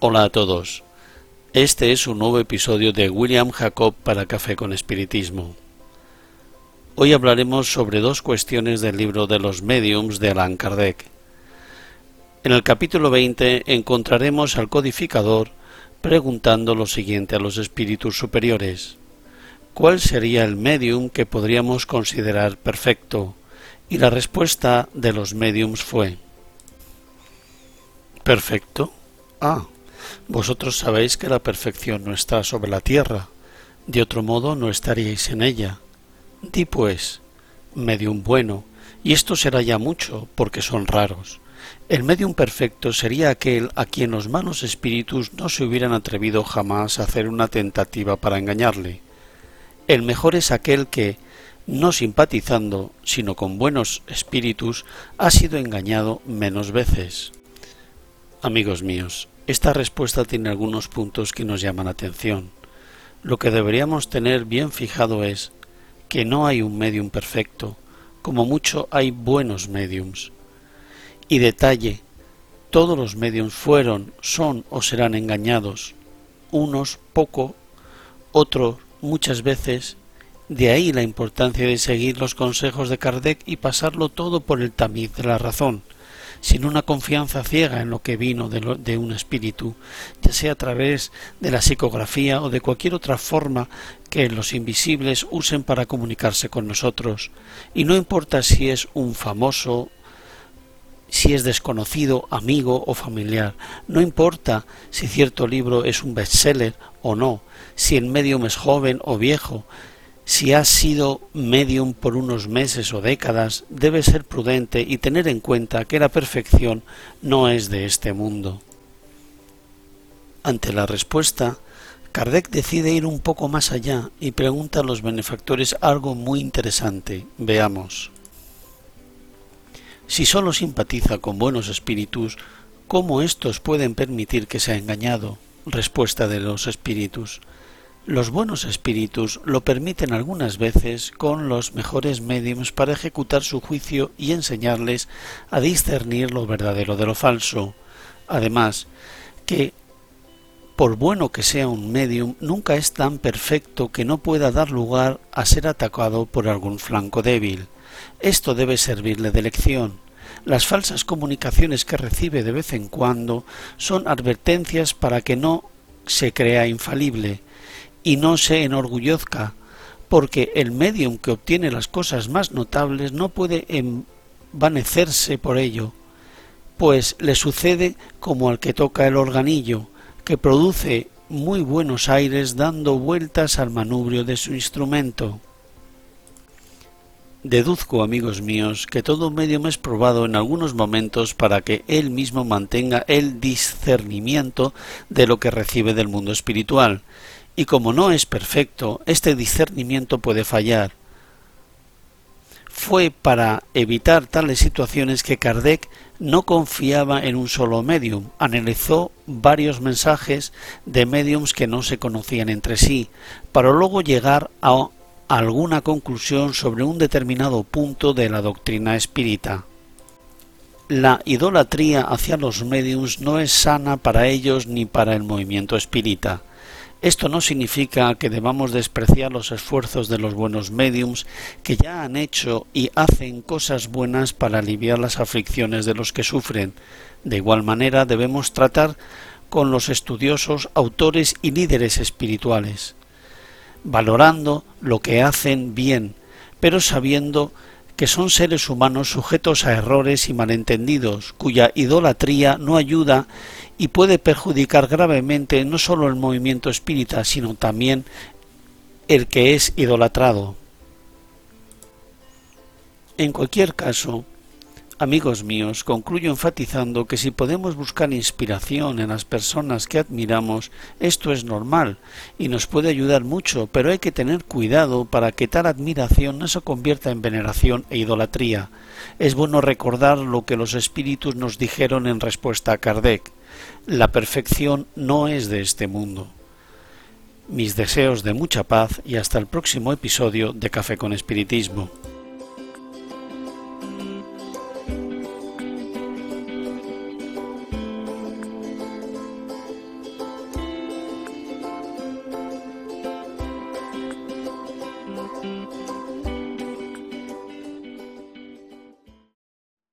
Hola a todos. Este es un nuevo episodio de William Jacob para Café con Espiritismo. Hoy hablaremos sobre dos cuestiones del libro de los mediums de Allan Kardec. En el capítulo 20 encontraremos al codificador preguntando lo siguiente a los espíritus superiores. ¿Cuál sería el medium que podríamos considerar perfecto? Y la respuesta de los mediums fue Perfecto. Ah, vosotros sabéis que la perfección no está sobre la tierra, de otro modo no estaríais en ella. Di pues, medium bueno, y esto será ya mucho, porque son raros. El medium perfecto sería aquel a quien los malos espíritus no se hubieran atrevido jamás a hacer una tentativa para engañarle. El mejor es aquel que, no simpatizando, sino con buenos espíritus, ha sido engañado menos veces. Amigos míos, esta respuesta tiene algunos puntos que nos llaman la atención. Lo que deberíamos tener bien fijado es que no hay un medium perfecto, como mucho hay buenos mediums. Y detalle, todos los mediums fueron, son o serán engañados, unos poco, otros muchas veces, de ahí la importancia de seguir los consejos de Kardec y pasarlo todo por el tamiz de la razón, sin una confianza ciega en lo que vino de, de, un espíritu, ya sea a través de la psicografía o de cualquier otra forma que los invisibles usen para comunicarse con nosotros, y no importa si es un famoso, si es desconocido, amigo o familiar, no importa si cierto libro es un bestseller o no, si el medium es joven o viejo, si has sido medium por unos meses o décadas, debes ser prudente y tener en cuenta que la perfección no es de este mundo. Ante la respuesta, Kardec decide ir un poco más allá y pregunta a los benefactores algo muy interesante. Veamos. Si sólo simpatiza con buenos espíritus, ¿cómo éstos pueden permitir que sea engañado? Respuesta de los espíritus. Los buenos espíritus lo permiten algunas veces con los mejores medios para ejecutar su juicio y enseñarles a discernir lo verdadero de lo falso. Además, que por bueno que sea un medium, nunca es tan perfecto que no pueda dar lugar a ser atacado por algún flanco débil. Esto debe servirle de lección. Las falsas comunicaciones que recibe de vez en cuando son advertencias para que no se crea infalible, y no se enorgullezca, porque el medium que obtiene las cosas más notables no puede envanecerse por ello, pues le sucede como al que toca el organillo, que produce muy buenos aires dando vueltas al manubrio de su instrumento. Deduzco, amigos míos, que todo medium es probado en algunos momentos para que él mismo mantenga el discernimiento de lo que recibe del mundo espiritual, y como no es perfecto, este discernimiento puede fallar. Fue para evitar tales situaciones que Kardec no confiaba en un solo medium, analizó varios mensajes de mediums que no se conocían entre sí, para luego llegar a alguna conclusión sobre un determinado punto de la doctrina espírita. La idolatría hacia los mediums no es sana para ellos ni para el movimiento espírita. Esto no significa que debamos despreciar los esfuerzos de los buenos mediums que ya han hecho y hacen cosas buenas para aliviar las aflicciones de los que sufren. De igual manera debemos tratar con los estudiosos, autores y líderes espirituales, valorando lo que hacen bien, pero sabiendo que son seres humanos sujetos a errores y malentendidos, cuya idolatría no ayuda y puede perjudicar gravemente no sólo el movimiento espírita, sino también el que es idolatrado. En cualquier caso, Amigos míos, concluyo enfatizando que si podemos buscar inspiración en las personas que admiramos, esto es normal y nos puede ayudar mucho, pero hay que tener cuidado para que tal admiración no se convierta en veneración e idolatría. Es bueno recordar lo que los espíritus nos dijeron en respuesta a Kardec. La perfección no es de este mundo. Mis deseos de mucha paz y hasta el próximo episodio de Café con Espiritismo.